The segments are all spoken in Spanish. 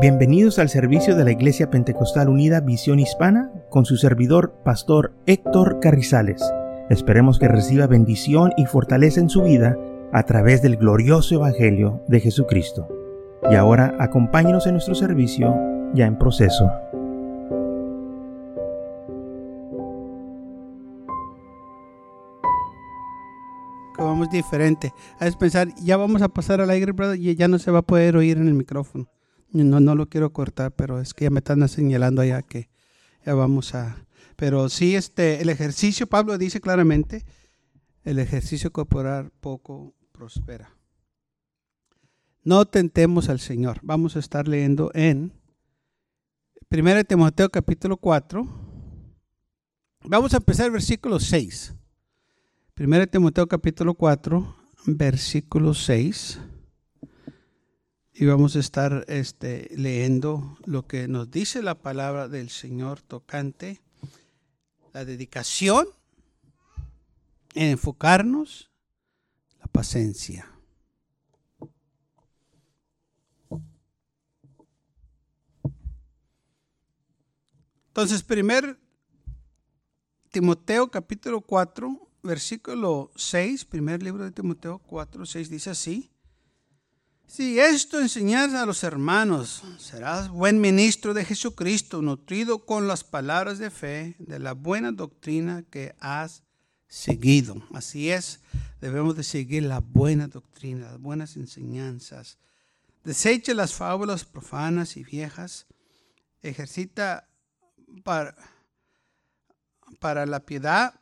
Bienvenidos al servicio de la Iglesia Pentecostal Unida Visión Hispana con su servidor, Pastor Héctor Carrizales. Esperemos que reciba bendición y fortaleza en su vida a través del glorioso Evangelio de Jesucristo. Y ahora acompáñenos en nuestro servicio ya en proceso. Vamos diferente. A pensar, ya vamos a pasar al aire, y ya no se va a poder oír en el micrófono. No, no lo quiero cortar, pero es que ya me están señalando allá que ya vamos a... Pero sí, este, el ejercicio, Pablo dice claramente, el ejercicio corporal poco prospera. No tentemos al Señor. Vamos a estar leyendo en 1 Timoteo capítulo 4. Vamos a empezar versículo 6. 1 Timoteo capítulo 4, versículo 6 y vamos a estar este, leyendo lo que nos dice la palabra del Señor tocante la dedicación, en enfocarnos, la paciencia. Entonces, primer Timoteo capítulo 4, versículo 6, primer libro de Timoteo 4, 6 dice así. Si esto enseñas a los hermanos, serás buen ministro de Jesucristo, nutrido con las palabras de fe de la buena doctrina que has seguido. Así es, debemos de seguir la buena doctrina, las buenas enseñanzas. Deseche las fábulas profanas y viejas. Ejercita para, para la piedad,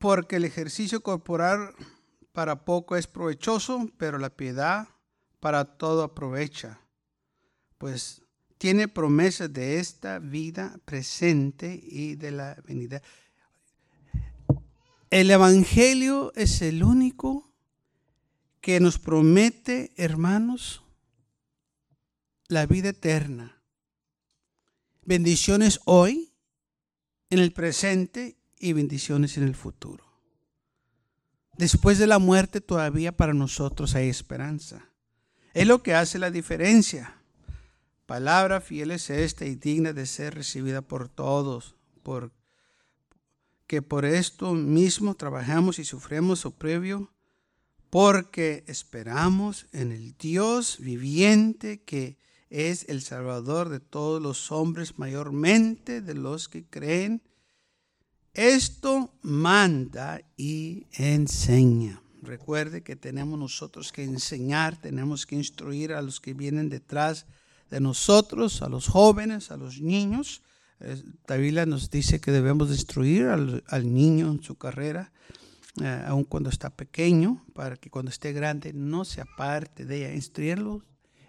porque el ejercicio corporal para poco es provechoso, pero la piedad para todo aprovecha, pues tiene promesas de esta vida presente y de la venida. El Evangelio es el único que nos promete, hermanos, la vida eterna. Bendiciones hoy, en el presente y bendiciones en el futuro. Después de la muerte todavía para nosotros hay esperanza. Es lo que hace la diferencia. Palabra fiel es esta y digna de ser recibida por todos, por, que por esto mismo trabajamos y sufrimos oprobio, porque esperamos en el Dios viviente que es el Salvador de todos los hombres, mayormente de los que creen esto manda y enseña. Recuerde que tenemos nosotros que enseñar, tenemos que instruir a los que vienen detrás de nosotros, a los jóvenes, a los niños. La Biblia nos dice que debemos instruir al, niño en su carrera, eh, aun cuando está pequeño, para que cuando esté grande no se aparte de ella. Instruirlos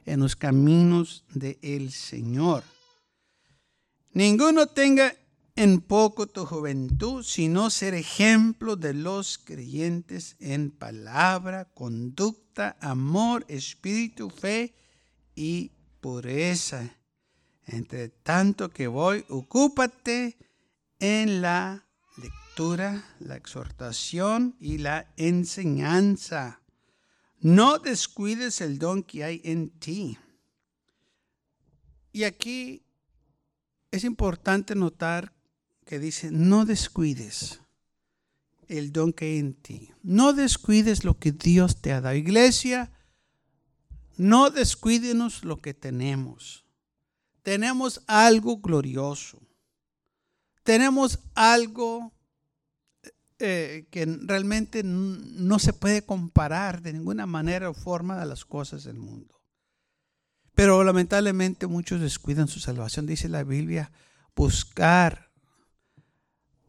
en los caminos del Señor. Ninguno tenga en poco tu juventud, sino ser ejemplo de los creyentes en palabra, conducta, amor, espíritu, fe y pureza. Entre tanto que voy, ocúpate en la lectura, la exhortación y la enseñanza. No descuides el don que hay en ti. Y aquí es importante notar que dice, no descuides el don que hay en ti. No descuides lo que Dios te ha dado. Iglesia, no descuídenos lo que tenemos. Tenemos algo glorioso. Tenemos algo eh, que realmente no se puede comparar de ninguna manera o forma a las cosas del mundo. Pero lamentablemente muchos descuidan su salvación. Dice la Biblia, buscar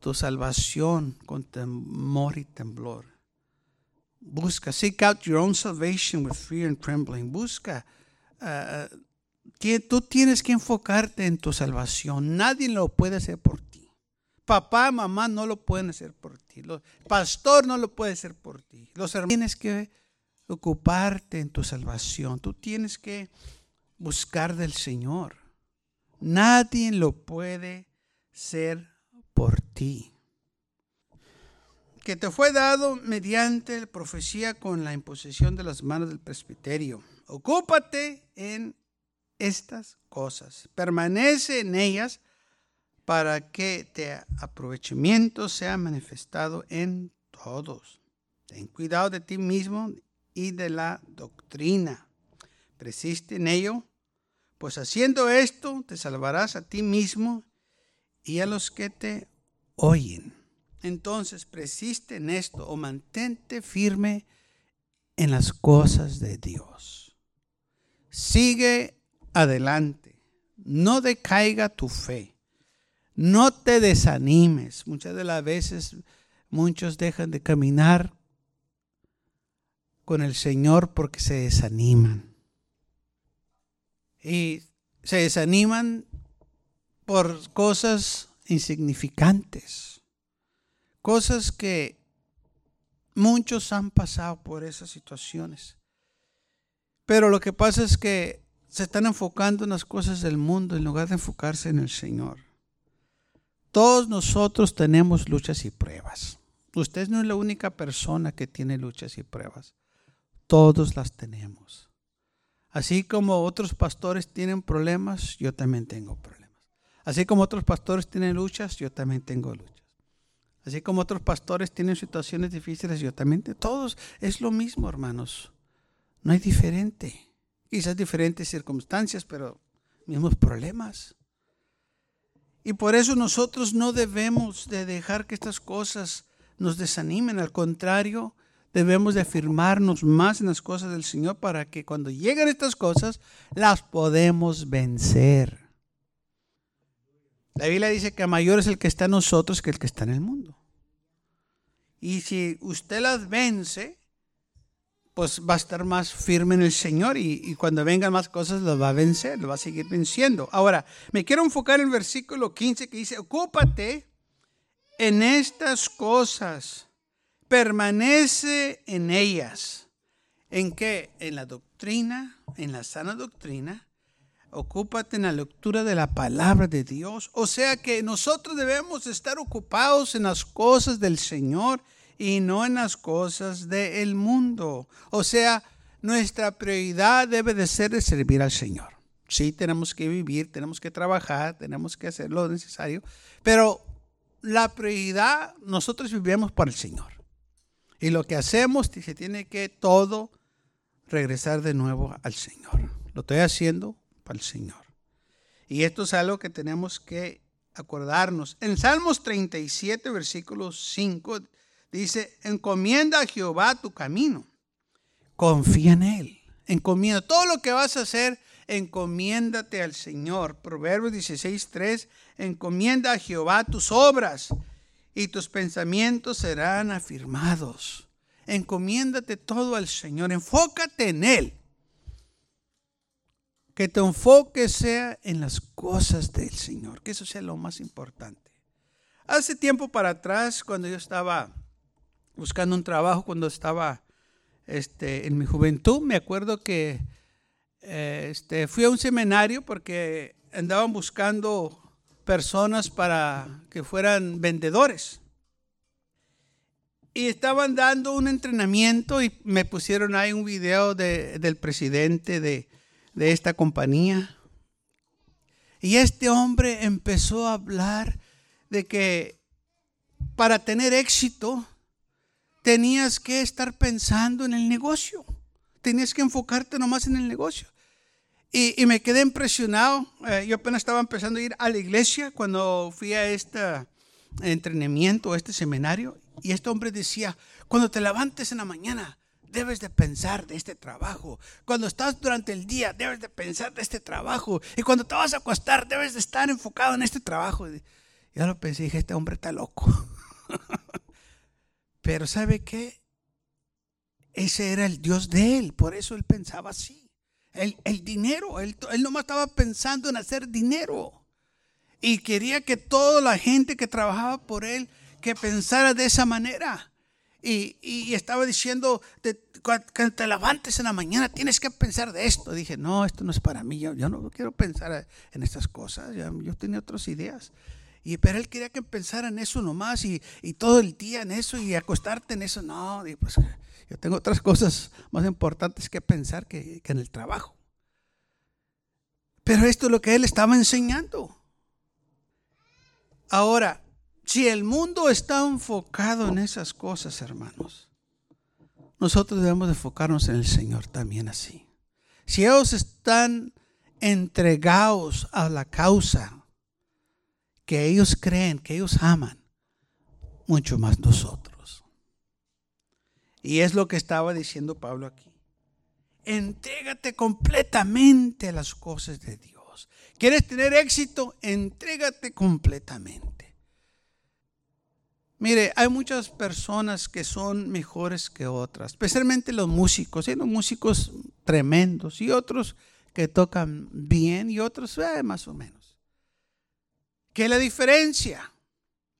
tu salvación con temor y temblor. Busca, seek out your own salvation with fear and trembling. Busca. Uh, tú tienes que enfocarte en tu salvación. Nadie lo puede hacer por ti. Papá, mamá no lo pueden hacer por ti. Pastor no lo puede hacer por ti. Los hermanos tienes que ocuparte en tu salvación. Tú tienes que buscar del Señor. Nadie lo puede ser por ti, que te fue dado mediante la profecía con la imposición de las manos del presbiterio. Ocúpate en estas cosas. Permanece en ellas para que te aprovechamiento sea manifestado en todos. Ten cuidado de ti mismo y de la doctrina. Persiste en ello, pues haciendo esto te salvarás a ti mismo y a los que te oyen. Entonces, persiste en esto o mantente firme en las cosas de Dios. Sigue adelante. No decaiga tu fe. No te desanimes. Muchas de las veces muchos dejan de caminar con el Señor porque se desaniman. Y se desaniman por cosas insignificantes. Cosas que muchos han pasado por esas situaciones. Pero lo que pasa es que se están enfocando en las cosas del mundo en lugar de enfocarse en el Señor. Todos nosotros tenemos luchas y pruebas. Usted no es la única persona que tiene luchas y pruebas. Todos las tenemos. Así como otros pastores tienen problemas, yo también tengo problemas. Así como otros pastores tienen luchas, yo también tengo luchas. Así como otros pastores tienen situaciones difíciles, yo también. Todos es lo mismo, hermanos. No hay diferente. Quizás diferentes circunstancias, pero mismos problemas. Y por eso nosotros no debemos de dejar que estas cosas nos desanimen. Al contrario, debemos de afirmarnos más en las cosas del Señor para que cuando lleguen estas cosas las podemos vencer. La Biblia dice que mayor es el que está en nosotros que el que está en el mundo. Y si usted las vence, pues va a estar más firme en el Señor y, cuando vengan más cosas las va a vencer, lo va a seguir venciendo. Ahora, me quiero enfocar en el versículo 15 que dice, ocúpate en estas cosas permanece en ellas. ¿En qué? En la doctrina, en la sana doctrina. Ocúpate en la lectura de la palabra de Dios. O sea que nosotros debemos estar ocupados en las cosas del Señor y no en las cosas del mundo. O sea, nuestra prioridad debe de ser de servir al Señor. Sí, tenemos que vivir, tenemos que trabajar, tenemos que hacer lo necesario, pero la prioridad nosotros vivimos para el Señor. Y lo que hacemos se tiene que todo regresar de nuevo al Señor. Lo estoy haciendo para el Señor. Y esto es algo que tenemos que acordarnos. En Salmos 37, versículo 5, dice, encomienda a Jehová tu camino. Confía en Él. Encomienda. Todo lo que vas a hacer, encomiéndate al Señor. Proverbios 16, 3, encomienda a Jehová tus obras y tus pensamientos serán afirmados. Encomiéndate todo al Señor, enfócate en Él. Que tu enfoque sea en las cosas del Señor, que eso sea lo más importante. Hace tiempo para atrás, cuando yo estaba buscando un trabajo, cuando estaba este, en mi juventud, me acuerdo que eh, este, fui a un seminario porque andaban buscando personas para que fueran vendedores. Y estaban dando un entrenamiento y me pusieron ahí un video del presidente de, de esta compañía. Y este hombre empezó a hablar de que para tener éxito tenías que estar pensando en el negocio. Tenías que enfocarte nomás en el negocio. Y, me quedé impresionado. Eh, yo apenas estaba empezando a ir a la iglesia cuando fui a este entrenamiento, a este seminario. Y este hombre decía, cuando te levantes en la mañana, debes de pensar de este trabajo. Cuando estás durante el día, debes de pensar de este trabajo. Y cuando te vas a acostar, debes de estar enfocado en este trabajo. Y yo lo pensé, dije, este hombre está loco. Pero ¿sabe qué? Ese era el Dios de él, por eso él pensaba así el, dinero. Él, él nomás estaba pensando en hacer dinero. Y quería que toda la gente que trabajaba por él, que pensara de esa manera. Y, estaba diciendo, cuando te levantes en la mañana tienes que pensar de esto. Dije, no, esto no es para mí, yo, no quiero pensar en estas cosas, yo, tenía otras ideas. Y, pero él quería que pensara en eso nomás y, y todo el día en eso y acostarte en eso. No, pues yo tengo otras cosas más importantes que pensar que, en el trabajo. Pero esto es lo que él estaba enseñando. Ahora, si el mundo está enfocado en esas cosas, hermanos, nosotros debemos enfocarnos en el Señor también así. Si ellos están entregados a la causa que ellos creen, que ellos aman, mucho más nosotros. Y es lo que estaba diciendo Pablo aquí. Entrégate completamente a las cosas de Dios. ¿Quieres tener éxito? Entrégate completamente. Mire, hay muchas personas que son mejores que otras, especialmente los músicos. Hay unos músicos tremendos y otros que tocan bien y otros eh, más o menos. ¿Qué es la diferencia?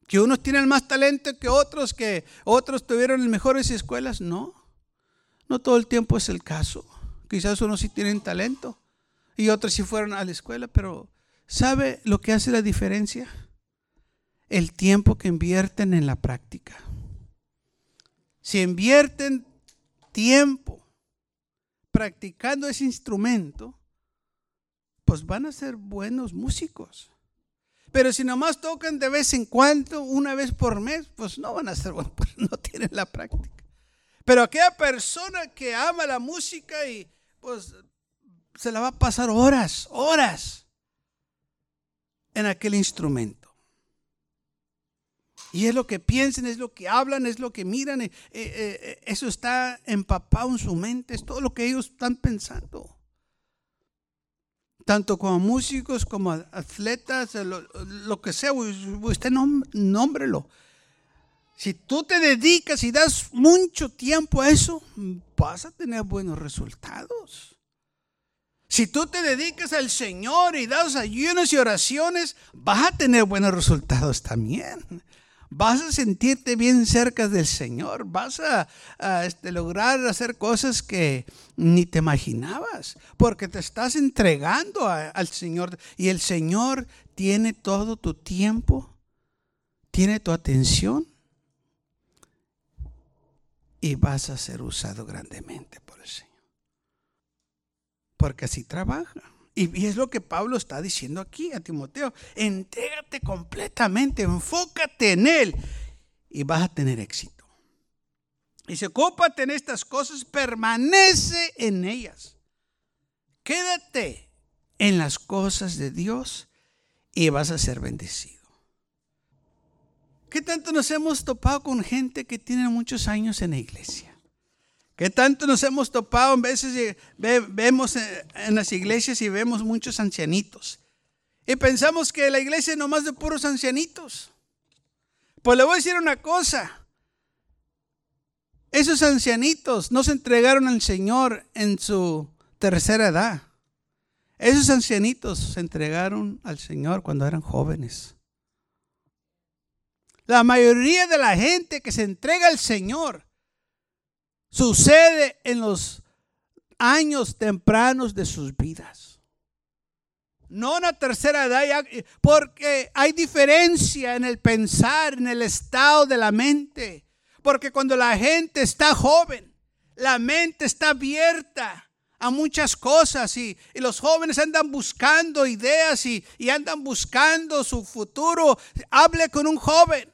Que unos tienen más talento que otros, que otros tuvieron mejores escuelas. No, no todo el tiempo es el caso. Quizás unos sí tienen talento y otros sí fueron a la escuela, pero ¿sabe lo que hace la diferencia? El tiempo que invierten en la práctica. Si invierten tiempo practicando ese instrumento, pues van a ser buenos músicos. Pero si nomás tocan de vez en cuando, una vez por mes, pues no van a ser buenos, porque no tienen la práctica. Pero aquella persona que ama la música y pues se la va a pasar horas, horas en aquel instrumento. Y es lo que piensan, es lo que hablan, es lo que miran. Eh, eh, eh, eso está empapado en su mente, es todo lo que ellos están pensando. Tanto como músicos, como atletas, lo, que sea, usted nómbrelo. Si tú te dedicas y das mucho tiempo a eso, vas a tener buenos resultados. Si tú te dedicas al Señor y das ayunos y oraciones, vas a tener buenos resultados también. Vas a sentirte bien cerca del Señor. Vas a, este, lograr hacer cosas que ni te imaginabas. Porque te estás entregando al Señor. Y el Señor tiene todo tu tiempo. Tiene tu atención y vas a ser usado grandemente por el Señor. Porque así trabaja. Y, es lo que Pablo está diciendo aquí a Timoteo. Entrégate completamente, enfócate en Él y vas a tener éxito. Se ocúpate en estas cosas, permanece en ellas. Quédate en las cosas de Dios y vas a ser bendecido. ¿Qué tanto nos hemos topado con gente que tiene muchos años en la iglesia? ¿Qué tanto nos hemos topado? En veces vemos en las iglesias y vemos muchos ancianitos. Y pensamos que la iglesia es nomás de puros ancianitos. Pues le voy a decir una cosa. Esos ancianitos no se entregaron al Señor en su tercera edad. Esos ancianitos se entregaron al Señor cuando eran jóvenes. La mayoría de la gente que se entrega al Señor sucede en los años tempranos de sus vidas. No en la tercera edad, porque hay diferencia en el pensar, en el estado de la mente. Porque cuando la gente está joven, la mente está abierta a muchas cosas y, los jóvenes andan buscando ideas y, y, andan buscando su futuro. Hable con un joven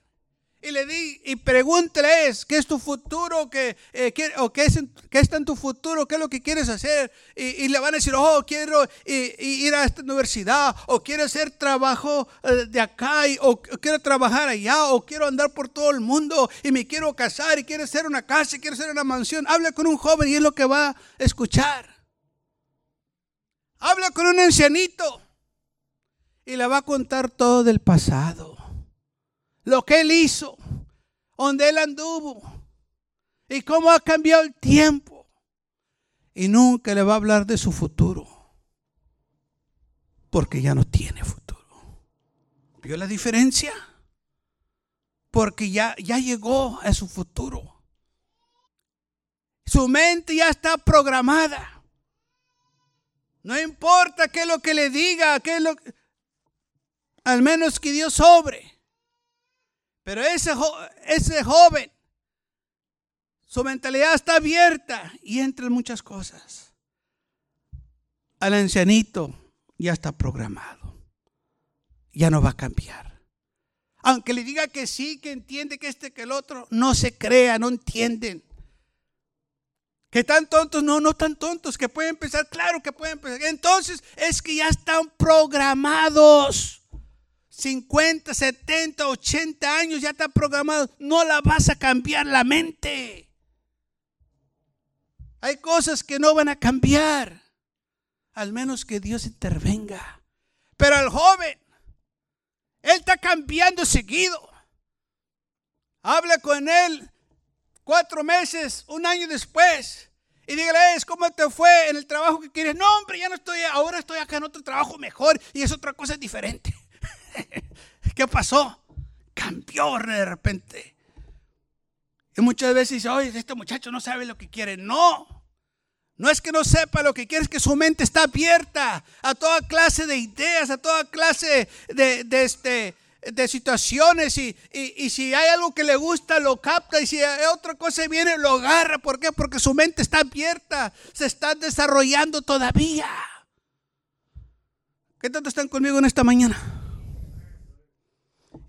y le di y pregúnteles qué es tu futuro, qué, eh, o qué, es, qué está en tu futuro, qué es lo que quieres hacer. Y, le van a decir, oh, quiero ir a esta universidad, o quiero hacer trabajo eh, de acá, o, quiero trabajar allá, o quiero andar por todo el mundo, y me quiero casar, y quiero hacer una casa, y quiero hacer una mansión. Habla con un joven y es lo que va a escuchar. Habla con un ancianito y le va a contar todo del pasado lo que él hizo, donde él anduvo y cómo ha cambiado el tiempo. Y nunca le va a hablar de su futuro, porque ya no tiene futuro. ¿Vio la diferencia? Porque ya, ya llegó a su futuro. Su mente ya está programada. No importa qué es lo que le diga, qué es lo al menos que Dios sobre. Pero ese, ese joven, su mentalidad está abierta y entra en muchas cosas. Al ancianito ya está programado. Ya no va a cambiar. Aunque le diga que sí, que entiende que este, que el otro, no se crea, no entienden. Que tan tontos, no, no tan tontos, que pueden pensar, claro que pueden pensar. Entonces es que ya están programados. 50, 70, 80 años ya están programados. No la vas a cambiar la mente. Hay cosas que no van a cambiar, al menos que Dios intervenga. Pero el joven, él está cambiando seguido. Habla con él cuatro meses, un año después. Y dígale, ¿cómo te fue en el trabajo que quieres? No, hombre, ya no estoy, ahora estoy acá en otro trabajo mejor y es otra cosa diferente. ¿Qué pasó? Cambió de repente. Y muchas veces dice, oye, este muchacho no sabe lo que quiere. No, no es que no sepa lo que quiere, es que su mente está abierta a toda clase de ideas, a toda clase de, este, de situaciones y, y, si hay algo que le gusta, lo capta y si hay otra cosa viene, lo agarra. ¿Por qué? Porque su mente está abierta, se está desarrollando todavía. ¿Qué tanto están conmigo en esta mañana?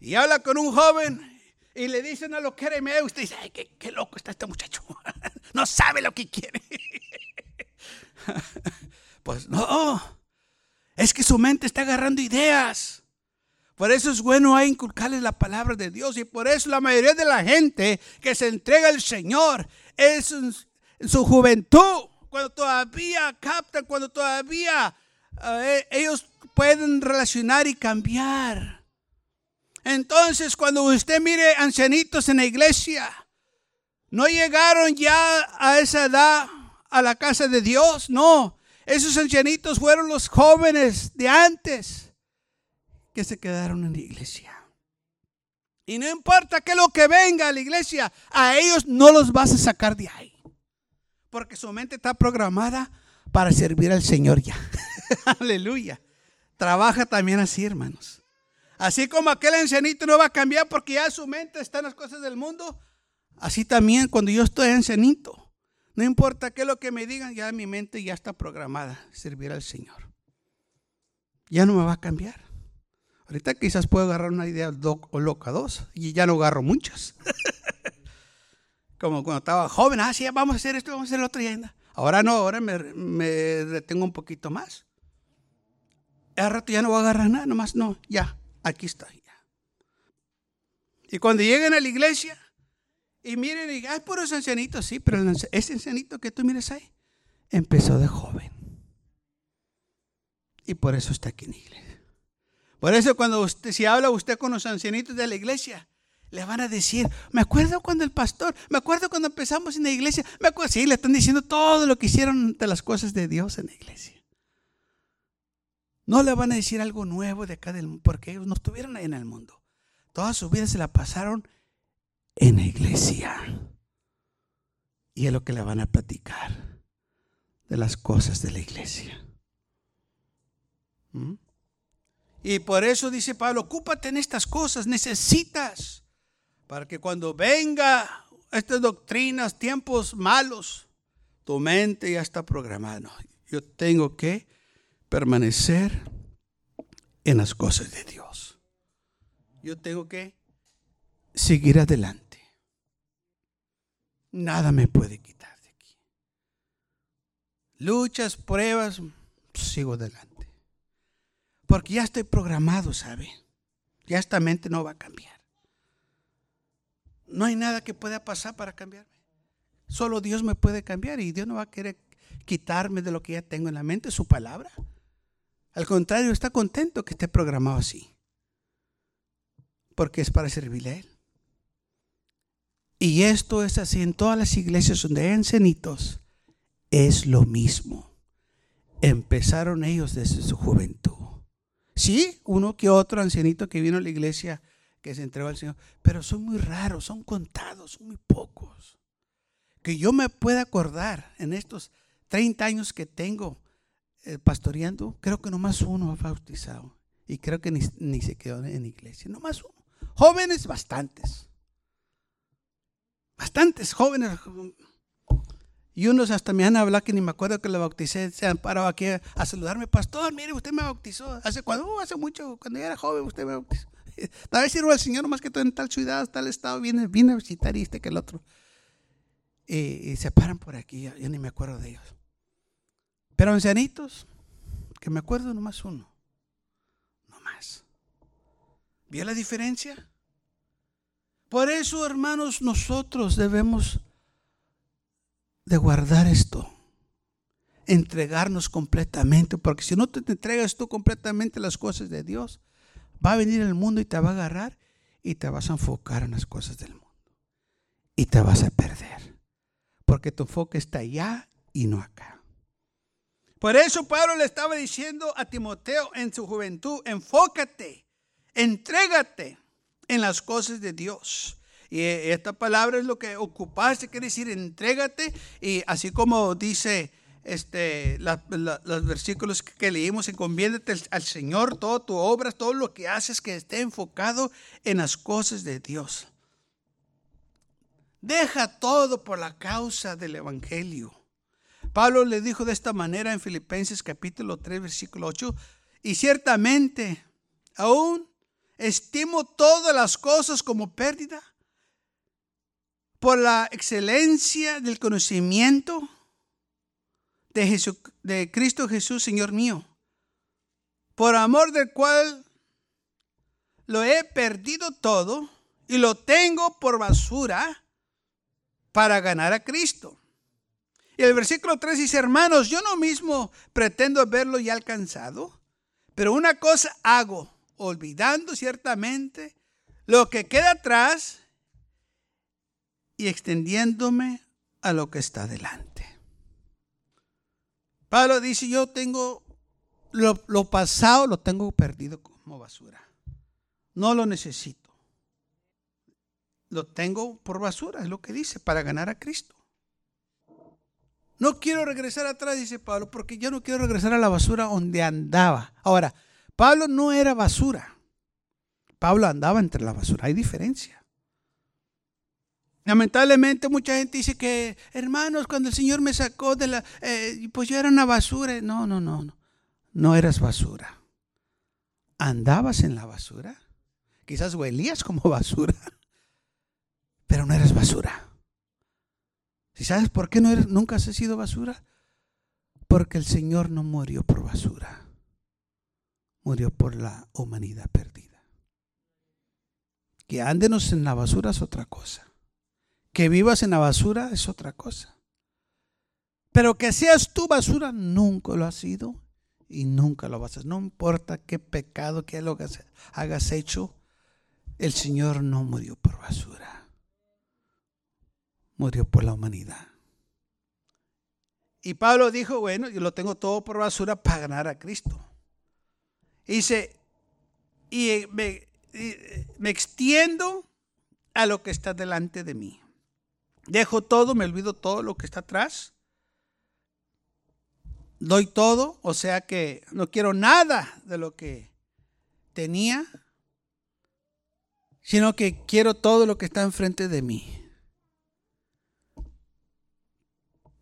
Y habla con un joven y le dicen a lo que era usted dice, ay, qué, loco está este muchacho. no sabe lo que quiere. pues no, es que su mente está agarrando ideas. Por eso es bueno inculcarles la palabra de Dios y por eso la mayoría de la gente que se entrega al Señor es en, su juventud, cuando todavía captan, cuando todavía eh, ellos pueden relacionar y cambiar. Entonces, cuando usted mire ancianitos en la iglesia, no llegaron ya a esa edad a la casa de Dios, no. Esos ancianitos fueron los jóvenes de antes que se quedaron en la iglesia. Y no importa qué lo que venga a la iglesia, a ellos no los vas a sacar de ahí. Porque su mente está programada para servir al Señor ya. Aleluya. Trabaja también así, hermanos. Así como aquel ancianito no va a cambiar porque ya su mente está en las cosas del mundo, así también cuando yo estoy ancianito, no importa qué es lo que me digan, ya mi mente ya está programada, servir al Señor. Ya no me va a cambiar. Ahorita quizás puedo agarrar una idea o loca dos y ya no agarro muchas. Como cuando estaba joven, ah, sí, vamos a hacer esto, vamos a hacer lo otro. Ahora no, ahora me, me detengo un poquito más. Al rato ya no voy a agarrar nada, nomás no, ya, aquí está. Y cuando lleguen a la iglesia y miren, y hay puros ancianitos, sí, pero ese ancianito que tú mires ahí empezó de joven. Y por eso está aquí en la iglesia. Por eso cuando usted, si habla usted con los ancianitos de la iglesia, le van a decir, me acuerdo cuando el pastor, me acuerdo cuando empezamos en la iglesia, me acuerdo, sí, le están diciendo todo lo que hicieron de las cosas de Dios en la iglesia. No le van a decir algo nuevo de acá del mundo, porque ellos no estuvieron en el mundo. Toda su vida se la pasaron en la iglesia. Y es lo que le van a platicar de las cosas de la iglesia. ¿Mm? Y por eso dice Pablo, ocúpate en estas cosas, necesitas, para que cuando venga estas doctrinas, tiempos malos, tu mente ya está programada. Yo tengo que permanecer en las cosas de Dios. Yo tengo que seguir adelante. Nada me puede quitar de aquí. Luchas, pruebas, sigo adelante. Porque ya estoy programado, ¿sabe? Ya esta mente no va a cambiar. No hay nada que pueda pasar para cambiarme. Solo Dios me puede cambiar y Dios no va a querer quitarme de lo que ya tengo en la mente, su palabra. Al contrario, está contento que esté programado así. Porque es para servirle a Él. Y esto es así en todas las iglesias donde hay ancianitos. Es lo mismo. Empezaron ellos desde su juventud. Sí, uno que otro ancianito que vino a la iglesia que se entregó al Señor. Pero son muy raros, son contados, son muy pocos. Que yo me pueda acordar en estos 30 años que tengo pastoreando, creo que nomás uno ha bautizado. Y creo que ni, se quedó en iglesia. Nomás uno. Jóvenes, bastantes. Bastantes jóvenes. Y unos hasta me han hablado que ni me acuerdo que lo bauticé, se han parado aquí a, saludarme, pastor, mire, usted me bautizó. Hace cuando, uh, hace mucho, cuando yo era joven, usted me bautizó. Tal vez sirvo al Señor más que todo en tal ciudad, tal estado, viene, viene a visitar y este que el otro. Y, se paran por aquí, yo, ni me acuerdo de ellos. Pero ancianitos, que me acuerdo nomás uno. No más. ¿Vio la diferencia? Por eso, hermanos, nosotros debemos de guardar esto. Entregarnos completamente, porque si no te entregas tú completamente las cosas de Dios, va a venir el mundo y te va a agarrar y te vas a enfocar en las cosas del mundo. Y te vas a perder, porque tu enfoque está allá y no acá. Por eso Pablo le estaba diciendo a Timoteo en su juventud, enfócate, entrégate en las cosas de Dios. Y esta palabra es lo que ocuparse, quiere decir entrégate. Y así como dice este, los versículos que, leímos, encomiéndate al Señor, todo tu obra, todo lo que haces que esté enfocado en las cosas de Dios. Deja todo por la causa del Evangelio. Pablo le dijo de esta manera en Filipenses capítulo 3, versículo 8, y ciertamente aún estimo todas las cosas como pérdida por la excelencia del conocimiento de, de Cristo Jesús, Señor mío, por amor del cual lo he perdido todo y lo tengo por basura para ganar a Cristo. Y el versículo 3 dice, hermanos, yo no mismo pretendo verlo ya alcanzado, pero una cosa hago, olvidando ciertamente lo que queda atrás y extendiéndome a lo que está delante. Pablo dice, yo tengo lo, lo, pasado, lo tengo perdido como basura. No lo necesito. Lo tengo por basura, es lo que dice, para ganar a Cristo. No quiero regresar atrás, dice Pablo, porque yo no quiero regresar a la basura donde andaba. Ahora, Pablo no era basura. Pablo andaba entre la basura, hay diferencia. Lamentablemente mucha gente dice que, hermanos, cuando el Señor me sacó de la, eh, pues yo era una basura. No, no, no, no. No eras basura. Andabas en la basura. Quizás huelías como basura, pero no eras basura. ¿Y sabes por qué no eres, nunca has sido basura? Porque el Señor no murió por basura. Murió por la humanidad perdida. Que andenos en la basura es otra cosa. Que vivas en la basura es otra cosa. Pero que seas tú basura, nunca lo has sido y nunca lo vas a hacer. No importa qué pecado, qué lo hagas hecho, el Señor no murió por basura. Murió por la humanidad. Y Pablo dijo, bueno, yo lo tengo todo por basura para ganar a Cristo. dice, y me, me extiendo a lo que está delante de mí. Dejo todo, me olvido todo lo que está atrás. Doy todo, o sea que no quiero nada de lo que tenía, sino que quiero todo lo que está enfrente de mí.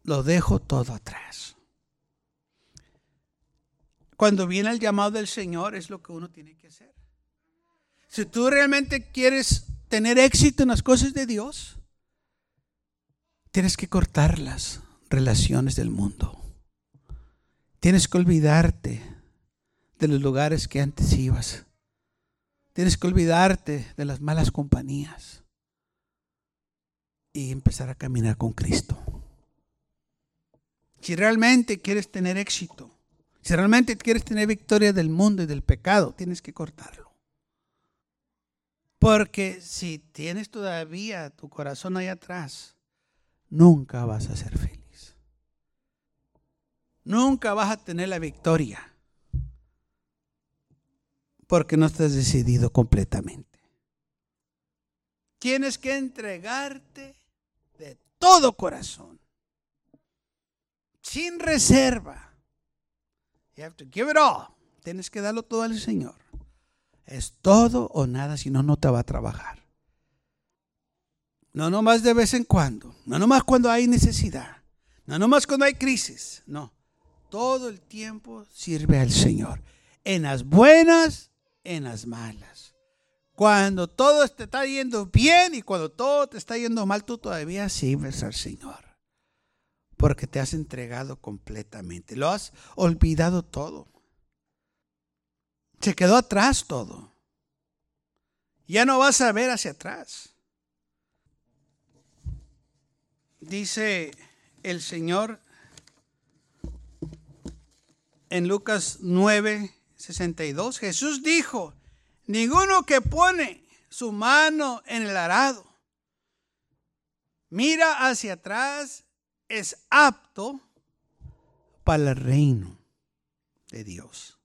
Lo dejo todo atrás. Cuando viene el llamado del Señor es lo que uno tiene que hacer. Si tú realmente quieres tener éxito en las cosas de Dios, Tienes que cortar las relaciones del mundo. Tienes que olvidarte de los lugares que antes ibas. Tienes que olvidarte de las malas compañías y empezar a caminar con Cristo. Si realmente quieres tener éxito, si realmente quieres tener victoria del mundo y del pecado, tienes que cortarlo. Porque si tienes todavía tu corazón ahí atrás, nunca vas a ser feliz. Nunca vas a tener la victoria porque no estás decidido completamente. Tienes que entregarte de todo corazón, sin reserva. You have to give it all. Tienes que darlo todo al Señor. Es todo o nada, si no, no te va a trabajar. No nomás de vez en cuando, no nomás cuando hay necesidad, No nomás cuando hay crisis, no. Todo el tiempo sirve al Señor. En las buenas, en las malas. Cuando todo te está yendo bien y cuando todo te está yendo mal, tú todavía sirves al Señor. Porque te has entregado completamente. Lo has olvidado todo. Se quedó atrás todo. Ya no vas a ver hacia atrás. Dice el Señor en Lucas 9, 62, Jesús dijo, ninguno que pone su mano en el arado, mira hacia atrás, es apto para el reino de Dios.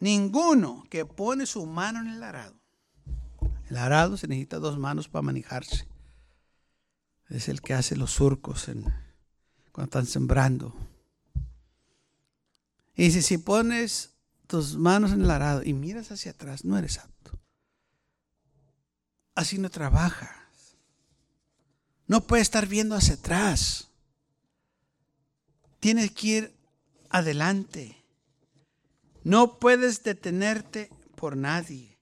Ninguno que pone su mano en el arado. El arado se necesita dos manos para manejarse. Es el que hace los surcos cuando están sembrando. Y dice, si pones tus manos en el arado y miras hacia atrás, no eres apto. Así no trabajas. No puedes estar viendo hacia atrás. Tienes que ir adelante. No puedes detenerte por nadie.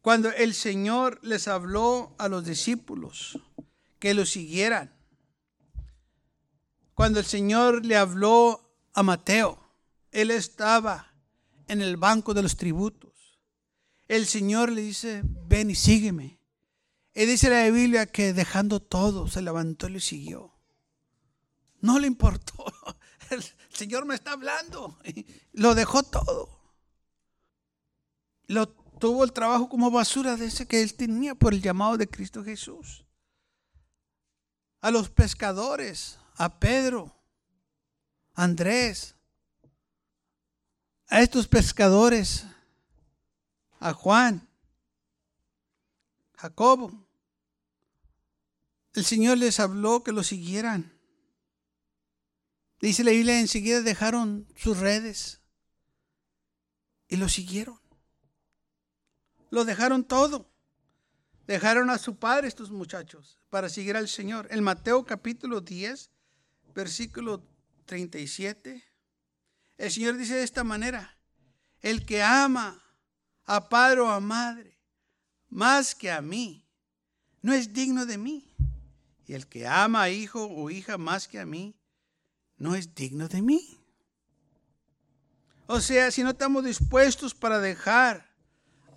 Cuando el Señor les habló a los discípulos que lo siguieran, cuando el Señor le habló a Mateo, él estaba en el banco de los tributos. El Señor le dice, ven y sígueme. Y dice la Biblia que dejando todo, se levantó y le siguió. No le importó. El Señor me está hablando. Lo dejó todo lo tuvo el trabajo como basura de ese que él tenía por el llamado de Cristo Jesús. A los pescadores, a Pedro, a Andrés, a estos pescadores, a Juan, Jacobo. El Señor les habló que lo siguieran. Dice la Biblia, enseguida dejaron sus redes y lo siguieron. Lo dejaron todo. Dejaron a su padre estos muchachos para seguir al Señor. El Mateo capítulo 10, versículo 37. El Señor dice de esta manera, el que ama a padre o a madre más que a mí, no es digno de mí. Y el que ama a hijo o hija más que a mí, no es digno de mí. O sea, si no estamos dispuestos para dejar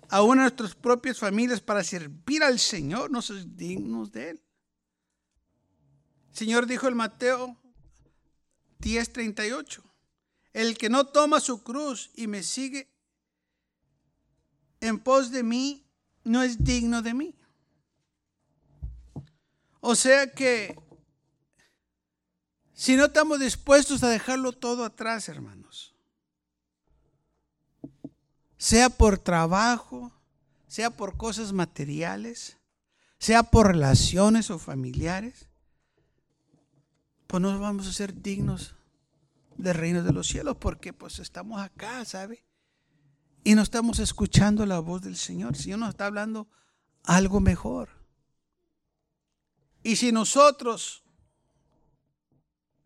aún a nuestras propias familias para servir al Señor, no somos dignos de Él. El Señor dijo en Mateo 10:38, el que no toma su cruz y me sigue en pos de mí, no es digno de mí. O sea que si no estamos dispuestos a dejarlo todo atrás, hermanos, sea por trabajo, sea por cosas materiales, sea por relaciones o familiares, pues no vamos a ser dignos del reino de los cielos porque pues estamos acá, ¿sabe? Y no estamos escuchando la voz del Señor. El Señor nos está hablando algo mejor. Y si nosotros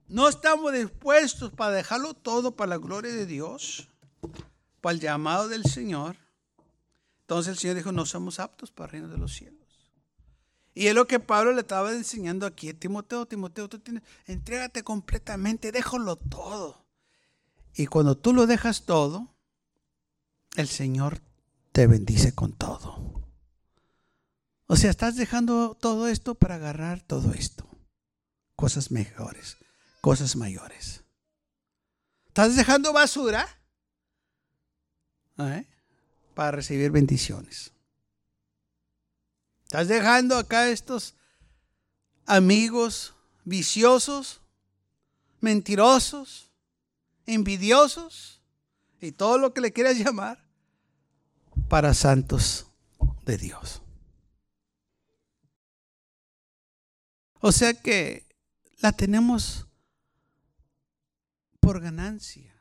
no estamos dispuestos para dejarlo todo para la gloria de Dios, para el llamado del Señor, entonces el Señor dijo, no somos aptos para el reino de los cielos. Y es lo que Pablo le estaba enseñando aquí. Timoteo, Timoteo, tú tienes, entrégate completamente, déjalo todo. Y cuando tú lo dejas todo, el Señor te bendice con todo. O sea, estás dejando todo esto para agarrar todo esto. Cosas mejores, cosas mayores. ¿Estás dejando basura? ¿Eh? para recibir bendiciones. Estás dejando acá estos amigos viciosos, mentirosos, envidiosos y todo lo que le quieras llamar para santos de Dios. O sea que la tenemos por ganancia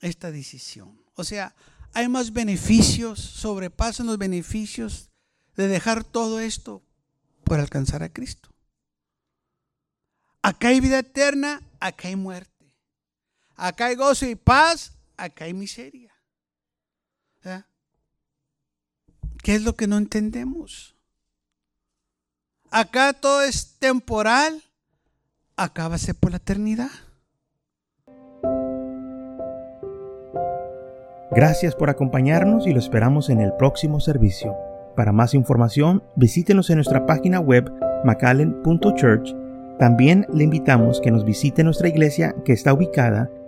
esta decisión. O sea, hay más beneficios, sobrepasan los beneficios de dejar todo esto por alcanzar a Cristo. Acá hay vida eterna, acá hay muerte. Acá hay gozo y paz, acá hay miseria. ¿Qué es lo que no entendemos? Acá todo es temporal, acá va a ser por la eternidad. Gracias por acompañarnos y lo esperamos en el próximo servicio. Para más información, visítenos en nuestra página web macallen.church. También le invitamos que nos visite nuestra iglesia que está ubicada